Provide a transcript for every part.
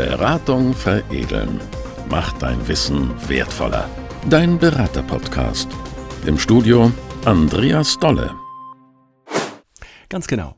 Beratung veredeln. Macht dein Wissen wertvoller. Dein Berater-Podcast. Im Studio Andreas Dolle. Ganz genau.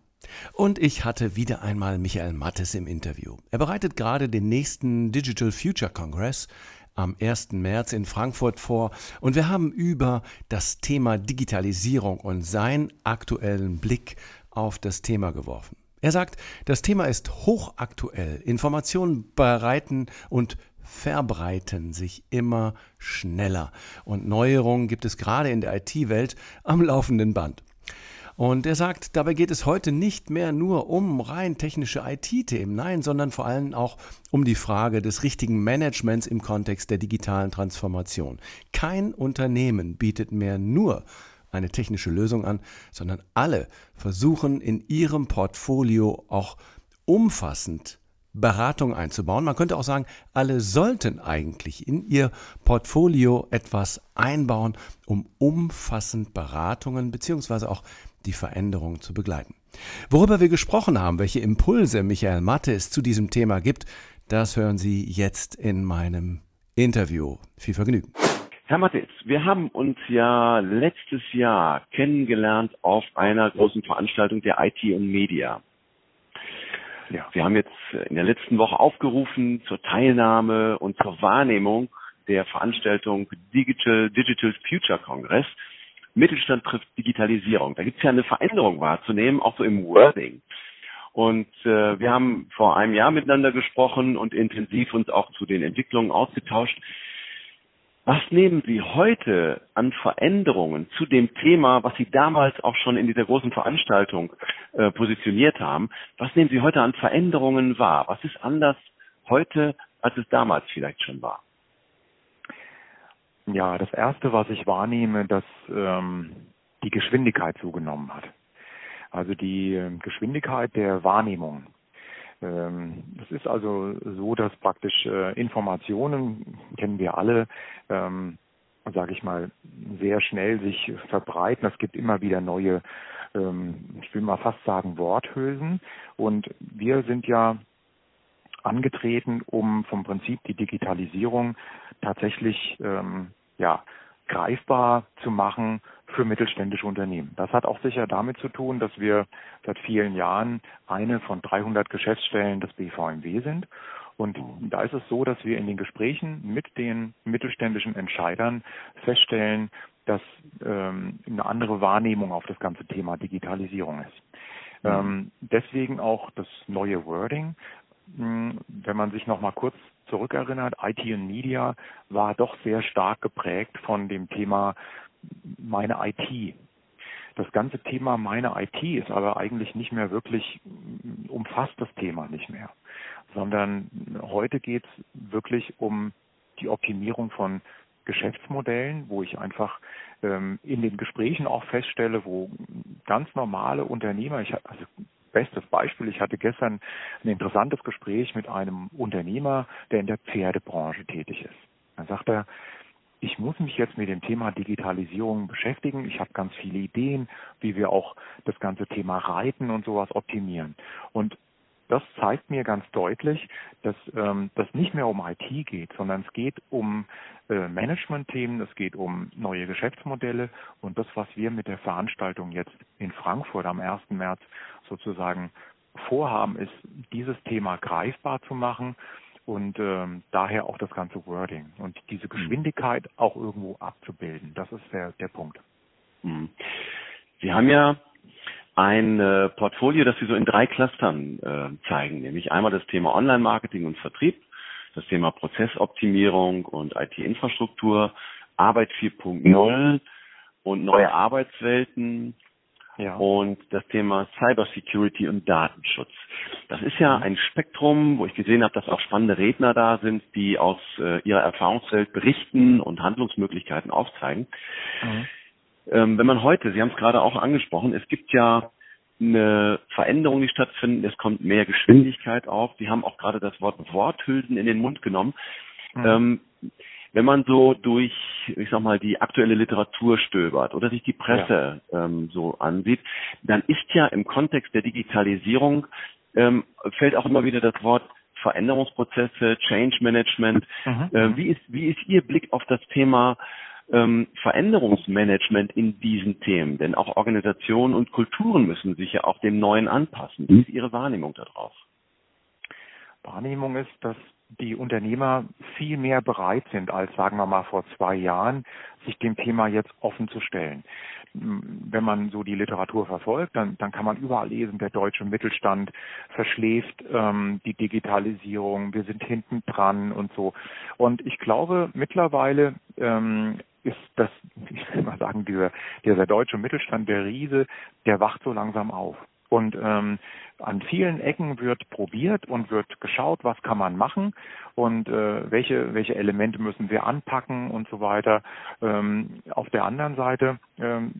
Und ich hatte wieder einmal Michael Mattes im Interview. Er bereitet gerade den nächsten Digital Future Congress am 1. März in Frankfurt vor und wir haben über das Thema Digitalisierung und seinen aktuellen Blick auf das Thema geworfen. Er sagt, das Thema ist hochaktuell. Informationen bereiten und verbreiten sich immer schneller. Und Neuerungen gibt es gerade in der IT-Welt am laufenden Band. Und er sagt, dabei geht es heute nicht mehr nur um rein technische IT-Themen, nein, sondern vor allem auch um die Frage des richtigen Managements im Kontext der digitalen Transformation. Kein Unternehmen bietet mehr nur eine technische Lösung an, sondern alle versuchen in ihrem Portfolio auch umfassend Beratung einzubauen. Man könnte auch sagen, alle sollten eigentlich in ihr Portfolio etwas einbauen, um umfassend Beratungen bzw. auch die Veränderung zu begleiten. Worüber wir gesprochen haben, welche Impulse Michael Mattes zu diesem Thema gibt, das hören Sie jetzt in meinem Interview. Viel Vergnügen. Herr Mattes, wir haben uns ja letztes Jahr kennengelernt auf einer großen Veranstaltung der IT und Media. Ja, wir haben jetzt in der letzten Woche aufgerufen zur Teilnahme und zur Wahrnehmung der Veranstaltung Digital, Digital Future Congress. Mittelstand trifft Digitalisierung. Da gibt es ja eine Veränderung wahrzunehmen, auch so im Wording. Und äh, wir haben vor einem Jahr miteinander gesprochen und intensiv uns auch zu den Entwicklungen ausgetauscht. Was nehmen Sie heute an Veränderungen zu dem Thema, was Sie damals auch schon in dieser großen Veranstaltung äh, positioniert haben? Was nehmen Sie heute an Veränderungen wahr? Was ist anders heute, als es damals vielleicht schon war? Ja, das Erste, was ich wahrnehme, dass ähm, die Geschwindigkeit zugenommen hat. Also die ähm, Geschwindigkeit der Wahrnehmung. Ähm, es ist also so, dass praktisch äh, Informationen, kennen wir alle, ähm, sage ich mal, sehr schnell sich verbreiten. Es gibt immer wieder neue, ähm, ich will mal fast sagen, Worthülsen. Und wir sind ja angetreten, um vom Prinzip die Digitalisierung tatsächlich ja, greifbar zu machen für mittelständische Unternehmen. Das hat auch sicher damit zu tun, dass wir seit vielen Jahren eine von 300 Geschäftsstellen des BVMW sind. Und da ist es so, dass wir in den Gesprächen mit den mittelständischen Entscheidern feststellen, dass ähm, eine andere Wahrnehmung auf das ganze Thema Digitalisierung ist. Ähm, deswegen auch das neue Wording. Hm, wenn man sich noch mal kurz zurückerinnert, IT und Media war doch sehr stark geprägt von dem Thema meine IT. Das ganze Thema meine IT ist aber eigentlich nicht mehr wirklich, umfasst das Thema nicht mehr, sondern heute geht es wirklich um die Optimierung von Geschäftsmodellen, wo ich einfach ähm, in den Gesprächen auch feststelle, wo ganz normale Unternehmer, ich also bestes Beispiel, ich hatte gestern ein interessantes Gespräch mit einem Unternehmer, der in der Pferdebranche tätig ist. Dann sagt er, ich muss mich jetzt mit dem Thema Digitalisierung beschäftigen. Ich habe ganz viele Ideen, wie wir auch das ganze Thema Reiten und sowas optimieren. Und das zeigt mir ganz deutlich, dass ähm, das nicht mehr um IT geht, sondern es geht um äh, Management-Themen, es geht um neue Geschäftsmodelle und das, was wir mit der Veranstaltung jetzt in Frankfurt am 1. März sozusagen vorhaben, ist, dieses Thema greifbar zu machen und ähm, daher auch das ganze Wording und diese Geschwindigkeit auch irgendwo abzubilden. Das ist der, der Punkt. Mhm. Sie haben ja ein äh, Portfolio, das Sie so in drei Clustern äh, zeigen, nämlich einmal das Thema Online-Marketing und Vertrieb, das Thema Prozessoptimierung und IT-Infrastruktur, Arbeit 4.0 und neue Arbeitswelten ja. und das Thema Cybersecurity und Datenschutz. Das ist ja mhm. ein Spektrum, wo ich gesehen habe, dass auch spannende Redner da sind, die aus äh, ihrer Erfahrungswelt berichten und Handlungsmöglichkeiten aufzeigen. Mhm. Ähm, wenn man heute, Sie haben es gerade auch angesprochen, es gibt ja eine Veränderung, die stattfindet, es kommt mehr Geschwindigkeit auf. Sie haben auch gerade das Wort Worthülsen in den Mund genommen. Mhm. Ähm, wenn man so durch, ich sag mal, die aktuelle Literatur stöbert oder sich die Presse ja. ähm, so ansieht, dann ist ja im Kontext der Digitalisierung ähm, fällt auch immer wieder das Wort Veränderungsprozesse, Change Management. Mhm. Äh, wie ist wie ist Ihr Blick auf das Thema ähm, Veränderungsmanagement in diesen Themen? Denn auch Organisationen und Kulturen müssen sich ja auch dem Neuen anpassen. Wie ist Ihre Wahrnehmung darauf? Wahrnehmung ist, dass die Unternehmer viel mehr bereit sind als, sagen wir mal, vor zwei Jahren, sich dem Thema jetzt offen zu stellen. Wenn man so die Literatur verfolgt, dann, dann kann man überall lesen, der deutsche Mittelstand verschläft ähm, die Digitalisierung, wir sind hinten dran und so. Und ich glaube, mittlerweile ähm, ist das, ich will mal sagen, dieser, dieser deutsche Mittelstand, der Riese, der wacht so langsam auf. Und ähm, an vielen Ecken wird probiert und wird geschaut, was kann man machen und äh, welche, welche Elemente müssen wir anpacken und so weiter. Ähm, auf der anderen Seite ähm,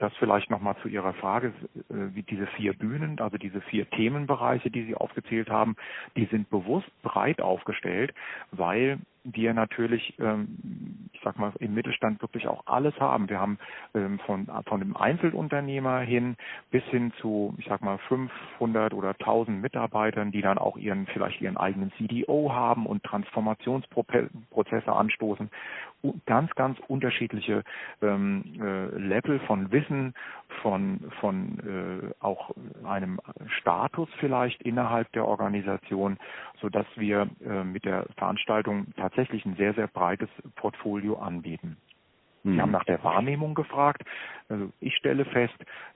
das vielleicht nochmal zu Ihrer Frage, äh, wie diese vier Bühnen, also diese vier Themenbereiche, die Sie aufgezählt haben, die sind bewusst breit aufgestellt, weil wir natürlich, ähm, ich sag mal, im Mittelstand wirklich auch alles haben. Wir haben ähm, von, von dem Einzelunternehmer hin bis hin zu, ich sag mal, 500 oder 1000 Mitarbeitern, die dann auch ihren, vielleicht ihren eigenen CDO haben und Transformationsprozesse anstoßen. Ganz, ganz unterschiedliche ähm, äh, Level von Wissen, von, von äh, auch einem Status vielleicht innerhalb der Organisation, so dass wir äh, mit der Veranstaltung tatsächlich tatsächlich ein sehr, sehr breites Portfolio anbieten. Sie mhm. haben nach der Wahrnehmung gefragt. Also ich stelle fest,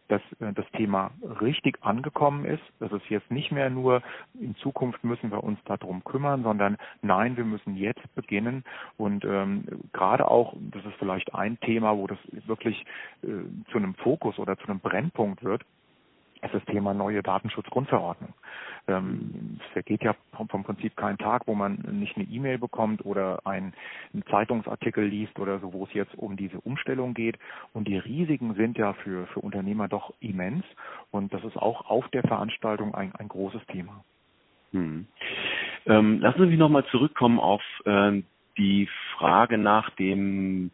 dass äh, das Thema richtig angekommen ist. Das ist jetzt nicht mehr nur, in Zukunft müssen wir uns darum kümmern, sondern nein, wir müssen jetzt beginnen. Und ähm, gerade auch, das ist vielleicht ein Thema, wo das wirklich äh, zu einem Fokus oder zu einem Brennpunkt wird, ist das Thema neue Datenschutzgrundverordnung. Ähm, es vergeht ja vom, Prinzip kein Tag, wo man nicht eine E-Mail bekommt oder ein, einen Zeitungsartikel liest oder so, wo es jetzt um diese Umstellung geht. Und die Risiken sind ja für, für Unternehmer doch immens. Und das ist auch auf der Veranstaltung ein, ein großes Thema. Hm. Ähm, lassen Sie mich nochmal zurückkommen auf äh, die Frage nach dem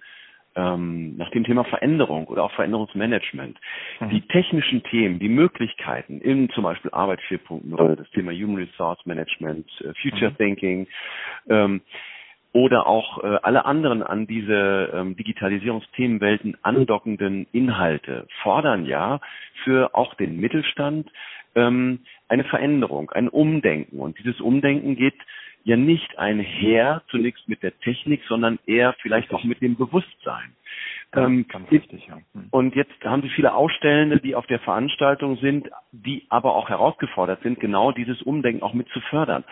ähm, nach dem Thema Veränderung oder auch Veränderungsmanagement. Mhm. Die technischen Themen, die Möglichkeiten in zum Beispiel Arbeit 4.0, das Thema Human Resource Management, äh, Future mhm. Thinking, ähm, oder auch äh, alle anderen an diese ähm, Digitalisierungsthemenwelten andockenden Inhalte fordern ja für auch den Mittelstand ähm, eine Veränderung, ein Umdenken. Und dieses Umdenken geht ja nicht einher zunächst mit der Technik, sondern eher vielleicht auch mit dem Bewusstsein. Ja, ähm, ganz richtig, ja. Hm. Und jetzt haben Sie viele Ausstellende, die auf der Veranstaltung sind, die aber auch herausgefordert sind, genau dieses Umdenken auch mit zu fördern.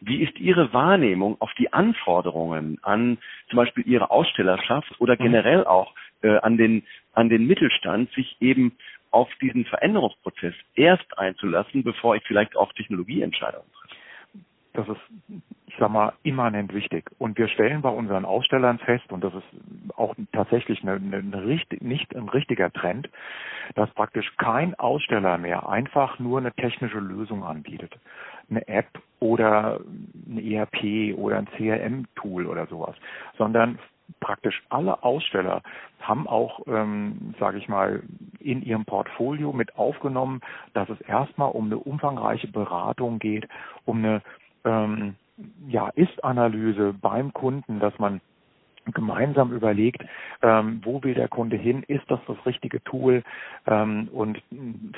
Wie ist Ihre Wahrnehmung auf die Anforderungen an zum Beispiel Ihre Ausstellerschaft oder mhm. generell auch äh, an den an den Mittelstand, sich eben auf diesen Veränderungsprozess erst einzulassen, bevor ich vielleicht auch Technologieentscheidungen? Das ist, ich sag mal, immanent wichtig. Und wir stellen bei unseren Ausstellern fest, und das ist auch tatsächlich eine, eine, richtig, nicht ein richtiger Trend, dass praktisch kein Aussteller mehr einfach nur eine technische Lösung anbietet. Eine App oder ein ERP oder ein CRM-Tool oder sowas, sondern praktisch alle Aussteller haben auch, ähm, sage ich mal, in ihrem Portfolio mit aufgenommen, dass es erstmal um eine umfangreiche Beratung geht, um eine ähm, ja, Ist-Analyse beim Kunden, dass man gemeinsam überlegt, ähm, wo will der Kunde hin, ist das das richtige Tool? Ähm, und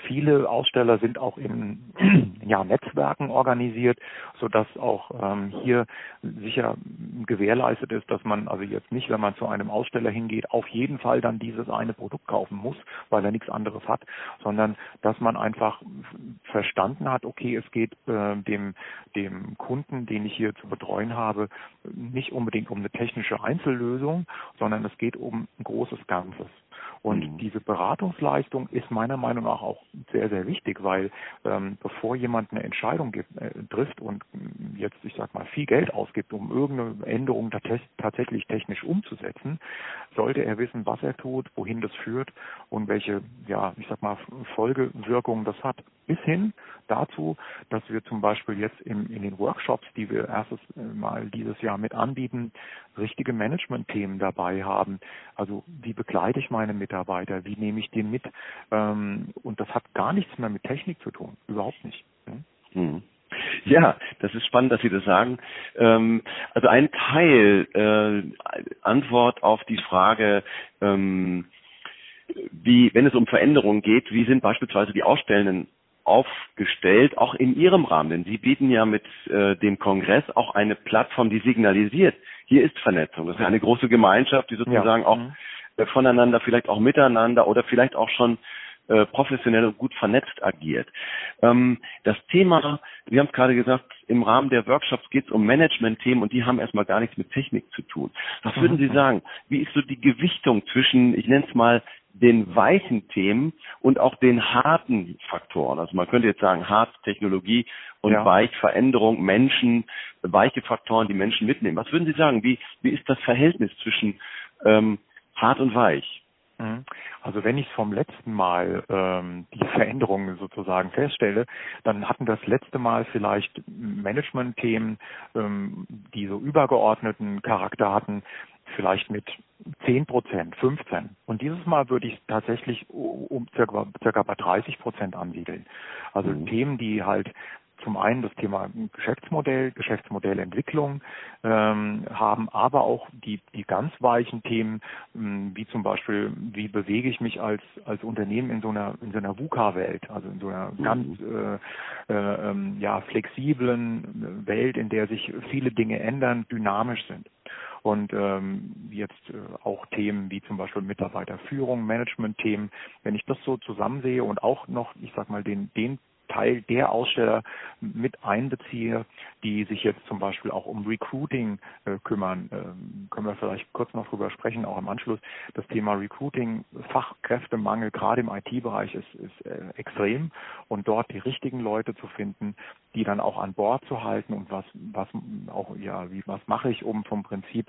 viele Aussteller sind auch in ja, Netzwerken organisiert, so dass auch ähm, hier sicher gewährleistet ist, dass man also jetzt nicht, wenn man zu einem Aussteller hingeht, auf jeden Fall dann dieses eine Produkt kaufen muss, weil er nichts anderes hat, sondern dass man einfach verstanden hat, okay, es geht äh, dem dem Kunden, den ich hier zu betreuen habe, nicht unbedingt um eine technische Einzel Lösung, sondern es geht um ein großes Ganzes. Und mhm. diese Beratungsleistung ist meiner Meinung nach auch sehr, sehr wichtig, weil ähm, bevor jemand eine Entscheidung gibt, äh, trifft und äh, jetzt, ich sag mal, viel Geld ausgibt, um irgendeine Änderung tatsächlich technisch umzusetzen, sollte er wissen, was er tut, wohin das führt und welche, ja, ich sag mal, Folgewirkungen das hat. Bis hin dazu, dass wir zum Beispiel jetzt im, in den Workshops, die wir erstes äh, Mal dieses Jahr mit anbieten, richtige Management-Themen dabei haben. Also wie begleite ich meine Mitarbeiter, wie nehme ich den mit? Ähm, und das hat gar nichts mehr mit Technik zu tun, überhaupt nicht. Hm. Ja, das ist spannend, dass Sie das sagen. Ähm, also ein Teil äh, Antwort auf die Frage, ähm, wie, wenn es um Veränderungen geht, wie sind beispielsweise die Ausstellenden aufgestellt, auch in Ihrem Rahmen? Denn Sie bieten ja mit äh, dem Kongress auch eine Plattform, die signalisiert, hier ist Vernetzung. Das ist eine große Gemeinschaft, die sozusagen ja. auch äh, voneinander, vielleicht auch miteinander oder vielleicht auch schon äh, professionell und gut vernetzt agiert. Ähm, das Thema, wir haben es gerade gesagt, im Rahmen der Workshops geht es um Management-Themen und die haben erstmal gar nichts mit Technik zu tun. Was würden mhm. Sie sagen? Wie ist so die Gewichtung zwischen, ich nenne es mal, den weichen Themen und auch den harten Faktoren. Also man könnte jetzt sagen, hart Technologie und ja. weich Veränderung, Menschen, weiche Faktoren, die Menschen mitnehmen. Was würden Sie sagen? Wie, wie ist das Verhältnis zwischen ähm, hart und weich? Mhm. Also wenn ich vom letzten Mal ähm, die Veränderungen sozusagen feststelle, dann hatten das letzte Mal vielleicht Management-Themen, ähm, die so übergeordneten Charakter hatten, vielleicht mit 10 Prozent, 15. Und dieses Mal würde ich tatsächlich um circa, circa bei 30 Prozent ansiedeln. Also mhm. Themen, die halt zum einen das Thema Geschäftsmodell, Geschäftsmodellentwicklung ähm, haben, aber auch die, die ganz weichen Themen, ähm, wie zum Beispiel, wie bewege ich mich als, als Unternehmen in so einer, in so einer VUCA-Welt, also in so einer mhm. ganz äh, äh, ähm, ja, flexiblen Welt, in der sich viele Dinge ändern, dynamisch sind. Und ähm, jetzt äh, auch Themen wie zum Beispiel Mitarbeiterführung, Management-Themen, wenn ich das so zusammensehe und auch noch, ich sag mal, den, den Teil der Aussteller mit einbeziehe, die sich jetzt zum Beispiel auch um Recruiting äh, kümmern. Ähm, können wir vielleicht kurz noch drüber sprechen, auch im Anschluss. Das Thema Recruiting, Fachkräftemangel, gerade im IT-Bereich ist, ist äh, extrem und dort die richtigen Leute zu finden, die dann auch an Bord zu halten und was, was auch, ja, wie, was mache ich, um vom Prinzip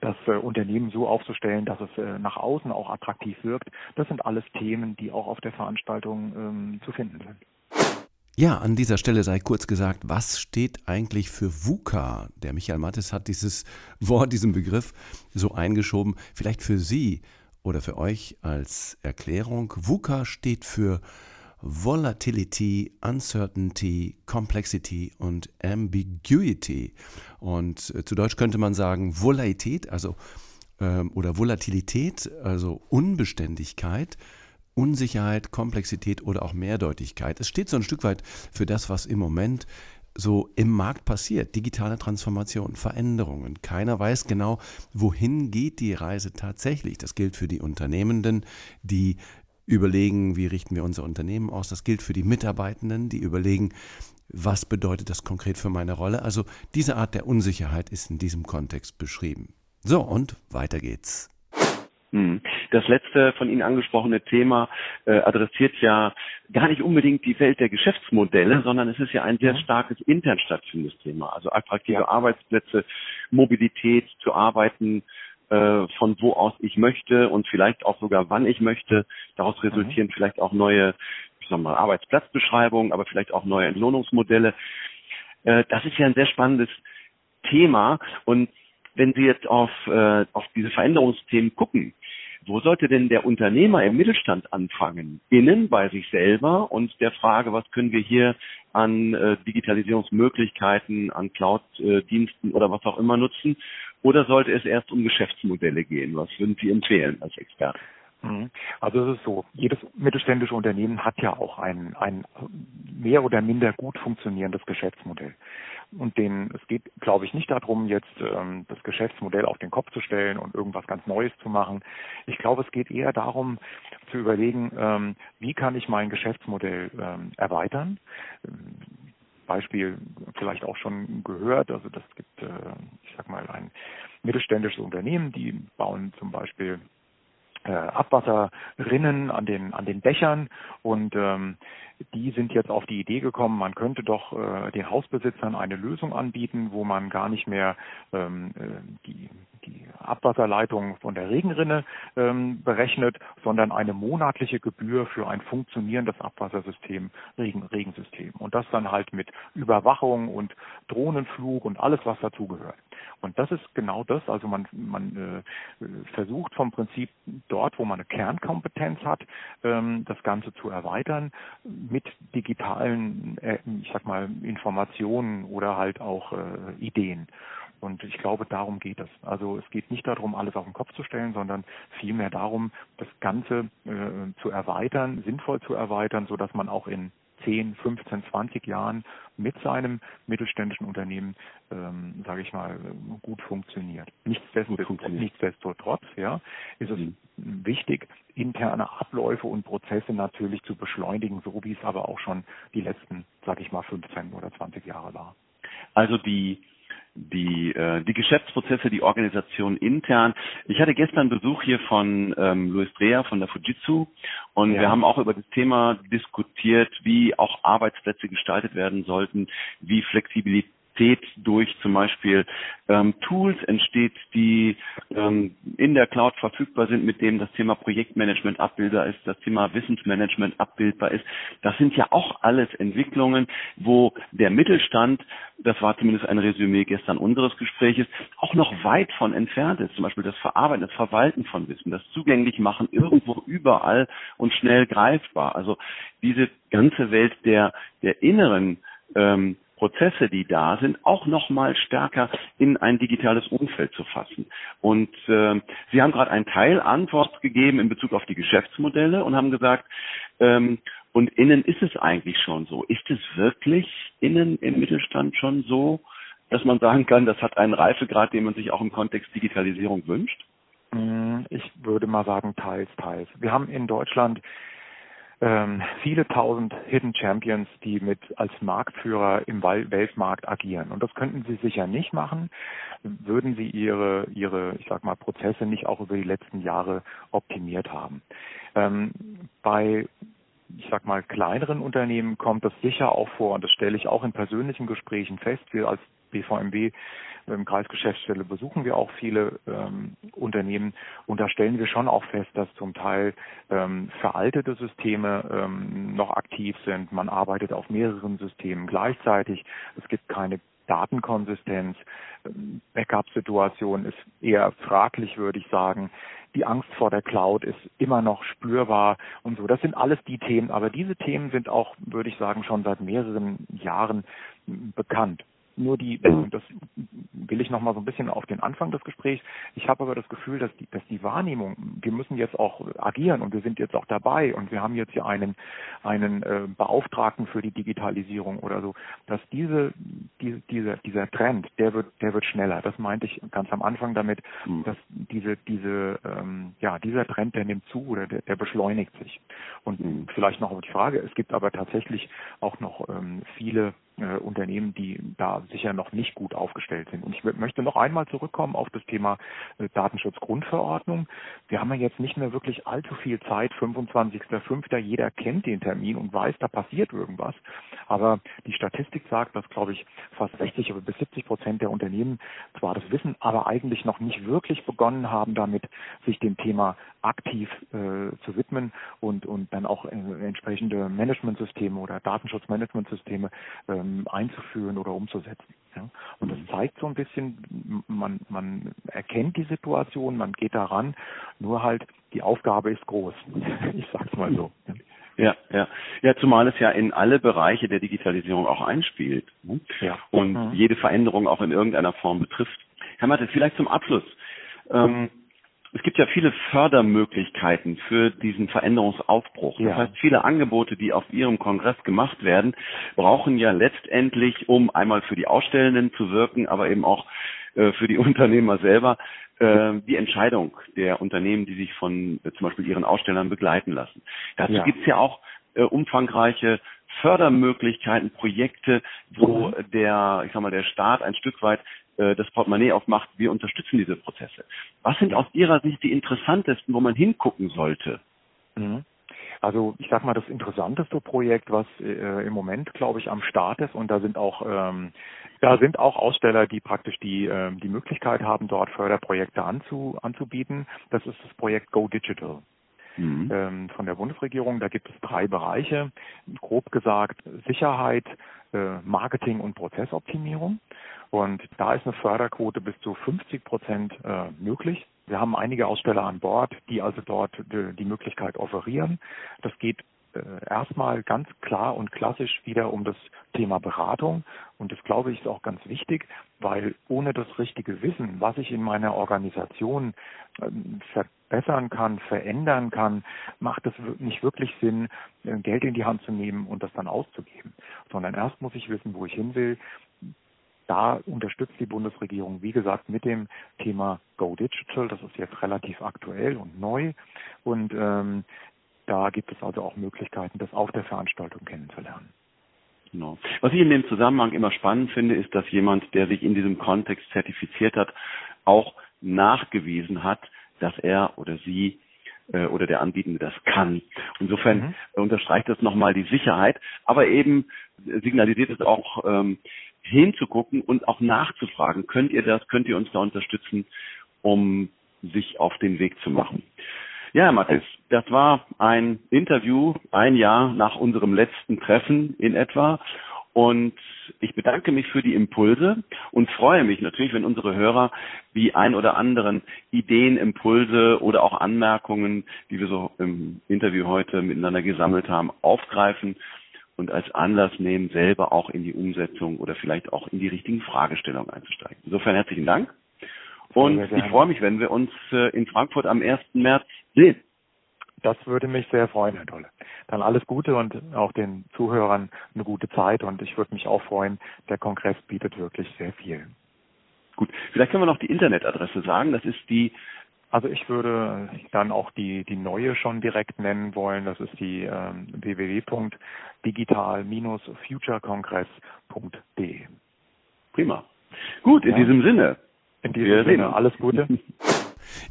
das äh, Unternehmen so aufzustellen, dass es äh, nach außen auch attraktiv wirkt. Das sind alles Themen, die auch auf der Veranstaltung ähm, zu finden sind. Ja, an dieser Stelle sei kurz gesagt, was steht eigentlich für VUCA? Der Michael Mattes hat dieses Wort, diesen Begriff so eingeschoben. Vielleicht für Sie oder für euch als Erklärung. VUCA steht für Volatility, Uncertainty, Complexity und Ambiguity. Und äh, zu Deutsch könnte man sagen Volatilität, also ähm, oder Volatilität, also Unbeständigkeit Unsicherheit, Komplexität oder auch Mehrdeutigkeit. Es steht so ein Stück weit für das, was im Moment so im Markt passiert. Digitale Transformation, Veränderungen. Keiner weiß genau, wohin geht die Reise tatsächlich. Das gilt für die Unternehmenden, die überlegen, wie richten wir unser Unternehmen aus. Das gilt für die Mitarbeitenden, die überlegen, was bedeutet das konkret für meine Rolle. Also diese Art der Unsicherheit ist in diesem Kontext beschrieben. So, und weiter geht's. Hm. Das letzte von Ihnen angesprochene Thema äh, adressiert ja gar nicht unbedingt die Welt der Geschäftsmodelle, sondern es ist ja ein sehr starkes intern stattfindendes Thema. Also attraktive ja. Arbeitsplätze, Mobilität zu arbeiten, äh, von wo aus ich möchte und vielleicht auch sogar wann ich möchte. Daraus mhm. resultieren mhm. vielleicht auch neue, ich sag mal, Arbeitsplatzbeschreibungen, aber vielleicht auch neue Entlohnungsmodelle. Äh, das ist ja ein sehr spannendes Thema und wenn Sie jetzt auf, äh, auf diese Veränderungsthemen gucken, wo sollte denn der Unternehmer im Mittelstand anfangen? Innen bei sich selber und der Frage, was können wir hier an äh, Digitalisierungsmöglichkeiten, an Cloud-Diensten oder was auch immer nutzen? Oder sollte es erst um Geschäftsmodelle gehen? Was würden Sie empfehlen als Experte? Mhm. Also es ist so, jedes mittelständische Unternehmen hat ja auch ein, ein mehr oder minder gut funktionierendes Geschäftsmodell. Und den, es geht, glaube ich, nicht darum, jetzt ähm, das Geschäftsmodell auf den Kopf zu stellen und irgendwas ganz Neues zu machen. Ich glaube, es geht eher darum zu überlegen, ähm, wie kann ich mein Geschäftsmodell ähm, erweitern. Beispiel vielleicht auch schon gehört. Also das gibt, äh, ich sag mal, ein mittelständisches Unternehmen, die bauen zum Beispiel äh, Abwasserrinnen an den an den Dächern. Und ähm, die sind jetzt auf die Idee gekommen, man könnte doch äh, den Hausbesitzern eine Lösung anbieten, wo man gar nicht mehr ähm, äh, die die Abwasserleitung von der Regenrinne ähm, berechnet, sondern eine monatliche Gebühr für ein funktionierendes Abwassersystem, Regen, Regensystem. Und das dann halt mit Überwachung und Drohnenflug und alles, was dazugehört. Und das ist genau das. Also man, man äh, versucht vom Prinzip dort, wo man eine Kernkompetenz hat, ähm, das Ganze zu erweitern mit digitalen, äh, ich sag mal, Informationen oder halt auch äh, Ideen. Und ich glaube, darum geht es. Also es geht nicht darum, alles auf den Kopf zu stellen, sondern vielmehr darum, das Ganze äh, zu erweitern, sinnvoll zu erweitern, so dass man auch in 10, 15, 20 Jahren mit seinem mittelständischen Unternehmen, ähm, sage ich mal, gut funktioniert. Nichtsdestotrotz, funktioniert. nichtsdestotrotz ja, ist es mhm. wichtig, interne Abläufe und Prozesse natürlich zu beschleunigen, so wie es aber auch schon die letzten, sage ich mal, 15 oder 20 Jahre war. Also die die, äh, die Geschäftsprozesse, die Organisation intern. Ich hatte gestern Besuch hier von ähm, Luis Dreher von der Fujitsu und ja. wir haben auch über das Thema diskutiert, wie auch Arbeitsplätze gestaltet werden sollten, wie Flexibilität Qualität durch zum Beispiel ähm, Tools entsteht, die ähm, in der Cloud verfügbar sind, mit dem das Thema Projektmanagement abbildbar ist, das Thema Wissensmanagement abbildbar ist. Das sind ja auch alles Entwicklungen, wo der Mittelstand, das war zumindest ein Resümee gestern unseres Gespräches, auch noch weit von entfernt ist. Zum Beispiel das Verarbeiten, das Verwalten von Wissen, das zugänglich machen, irgendwo überall und schnell greifbar. Also diese ganze Welt der, der inneren ähm, Prozesse, die da sind, auch noch mal stärker in ein digitales Umfeld zu fassen. Und äh, Sie haben gerade einen Teil Antwort gegeben in Bezug auf die Geschäftsmodelle und haben gesagt, ähm, und innen ist es eigentlich schon so. Ist es wirklich innen im Mittelstand schon so, dass man sagen kann, das hat einen Reifegrad, den man sich auch im Kontext Digitalisierung wünscht? Hm, ich würde mal sagen, teils, teils. Wir haben in Deutschland ähm, viele tausend Hidden Champions, die mit als Marktführer im Weltmarkt agieren. Und das könnten sie sicher nicht machen, würden sie ihre, ihre, ich sag mal, Prozesse nicht auch über die letzten Jahre optimiert haben. Ähm, bei ich sag mal, kleineren Unternehmen kommt das sicher auch vor und das stelle ich auch in persönlichen Gesprächen fest. Wir als BVMW im Kreisgeschäftsstelle besuchen wir auch viele ähm, Unternehmen und da stellen wir schon auch fest, dass zum Teil ähm, veraltete Systeme ähm, noch aktiv sind. Man arbeitet auf mehreren Systemen gleichzeitig. Es gibt keine Datenkonsistenz. Backup-Situation ist eher fraglich, würde ich sagen. Die Angst vor der Cloud ist immer noch spürbar und so. Das sind alles die Themen. Aber diese Themen sind auch, würde ich sagen, schon seit mehreren Jahren bekannt. Nur die, das will ich noch mal so ein bisschen auf den Anfang des Gesprächs. Ich habe aber das Gefühl, dass die, dass die Wahrnehmung, wir müssen jetzt auch agieren und wir sind jetzt auch dabei und wir haben jetzt hier einen, einen äh, Beauftragten für die Digitalisierung oder so, dass diese, diese, dieser, dieser Trend, der wird, der wird schneller. Das meinte ich ganz am Anfang damit, mhm. dass diese, diese, ähm, ja, dieser Trend, der nimmt zu oder der, der beschleunigt sich. Und mhm. vielleicht noch die Frage, es gibt aber tatsächlich auch noch ähm, viele äh, Unternehmen, die da sicher noch nicht gut aufgestellt sind. Und ich möchte noch einmal zurückkommen auf das Thema äh, Datenschutzgrundverordnung. Wir haben ja jetzt nicht mehr wirklich allzu viel Zeit, 25.05. Jeder kennt den Termin und weiß, da passiert irgendwas. Aber die Statistik sagt, dass, glaube ich, fast 60 bis 70 Prozent der Unternehmen zwar das wissen, aber eigentlich noch nicht wirklich begonnen haben, damit sich dem Thema aktiv äh, zu widmen und, und dann auch äh, entsprechende Managementsysteme oder Datenschutzmanagementsysteme ähm, einzuführen oder umzusetzen. Ja? Und das zeigt so ein bisschen, man, man erkennt die Situation, man geht daran, nur halt die Aufgabe ist groß. ich sag's mal so. Ja, ja. Ja, zumal es ja in alle Bereiche der Digitalisierung auch einspielt. Ne? Ja. Und mhm. jede Veränderung auch in irgendeiner Form betrifft. Herr Mattes, vielleicht zum Abschluss. Ähm, es gibt ja viele Fördermöglichkeiten für diesen Veränderungsaufbruch. Das heißt, viele Angebote, die auf Ihrem Kongress gemacht werden, brauchen ja letztendlich, um einmal für die Ausstellenden zu wirken, aber eben auch äh, für die Unternehmer selber, äh, die Entscheidung der Unternehmen, die sich von äh, zum Beispiel ihren Ausstellern begleiten lassen. Dazu ja. gibt es ja auch äh, umfangreiche Fördermöglichkeiten, Projekte, wo mhm. der, ich sag mal, der Staat ein Stück weit äh, das Portemonnaie aufmacht, wir unterstützen diese Prozesse. Was sind aus Ihrer Sicht die interessantesten, wo man hingucken sollte? Mhm. Also ich sag mal, das interessanteste Projekt, was äh, im Moment, glaube ich, am Start ist, und da sind auch ähm, da sind auch Aussteller, die praktisch die, äh, die Möglichkeit haben, dort Förderprojekte anzu, anzubieten. Das ist das Projekt Go Digital. Mhm. Ähm, von der Bundesregierung. Da gibt es drei Bereiche. Grob gesagt Sicherheit, Marketing und Prozessoptimierung. Und da ist eine Förderquote bis zu 50 Prozent äh, möglich. Wir haben einige Aussteller an Bord, die also dort die, die Möglichkeit offerieren. Das geht äh, erstmal ganz klar und klassisch wieder um das Thema Beratung. Und das glaube ich ist auch ganz wichtig, weil ohne das richtige Wissen, was ich in meiner Organisation ähm, verbessern kann, verändern kann, macht es nicht wirklich Sinn, äh, Geld in die Hand zu nehmen und das dann auszugeben. Sondern erst muss ich wissen, wo ich hin will, da unterstützt die Bundesregierung, wie gesagt, mit dem Thema Go Digital. Das ist jetzt relativ aktuell und neu. Und ähm, da gibt es also auch Möglichkeiten, das auf der Veranstaltung kennenzulernen. Genau. Was ich in dem Zusammenhang immer spannend finde, ist, dass jemand, der sich in diesem Kontext zertifiziert hat, auch nachgewiesen hat, dass er oder sie äh, oder der Anbietende das kann. Insofern mhm. unterstreicht das nochmal die Sicherheit, aber eben signalisiert es auch ähm, hinzugucken und auch nachzufragen. Könnt ihr das, könnt ihr uns da unterstützen, um sich auf den Weg zu machen? Ja, Mathis, das war ein Interview ein Jahr nach unserem letzten Treffen in etwa. Und ich bedanke mich für die Impulse und freue mich natürlich, wenn unsere Hörer die ein oder anderen Ideen, Impulse oder auch Anmerkungen, die wir so im Interview heute miteinander gesammelt haben, aufgreifen und als Anlass nehmen, selber auch in die Umsetzung oder vielleicht auch in die richtigen Fragestellungen einzusteigen. Insofern herzlichen Dank. Und ich freue mich, wenn wir uns äh, in Frankfurt am 1. März sehen. Das würde mich sehr freuen, Herr Tolle. Dann alles Gute und auch den Zuhörern eine gute Zeit und ich würde mich auch freuen, der Kongress bietet wirklich sehr viel. Gut, vielleicht können wir noch die Internetadresse sagen. Das ist die also ich würde dann auch die, die neue schon direkt nennen wollen. Das ist die ähm, www.digital-futurekongress.de. Prima. Gut, in ja. diesem Sinne. In diesem Sinne, alles Gute.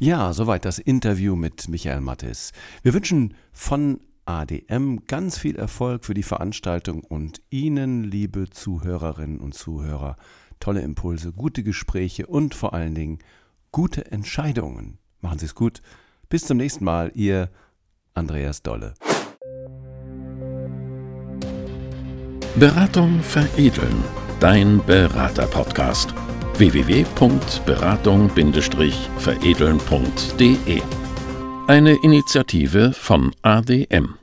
Ja, soweit das Interview mit Michael Mattis. Wir wünschen von ADM ganz viel Erfolg für die Veranstaltung und Ihnen, liebe Zuhörerinnen und Zuhörer, tolle Impulse, gute Gespräche und vor allen Dingen gute Entscheidungen. Machen Sie es gut. Bis zum nächsten Mal, Ihr Andreas Dolle. Beratung veredeln. Dein Berater-Podcast. www.beratung-veredeln.de Eine Initiative von ADM.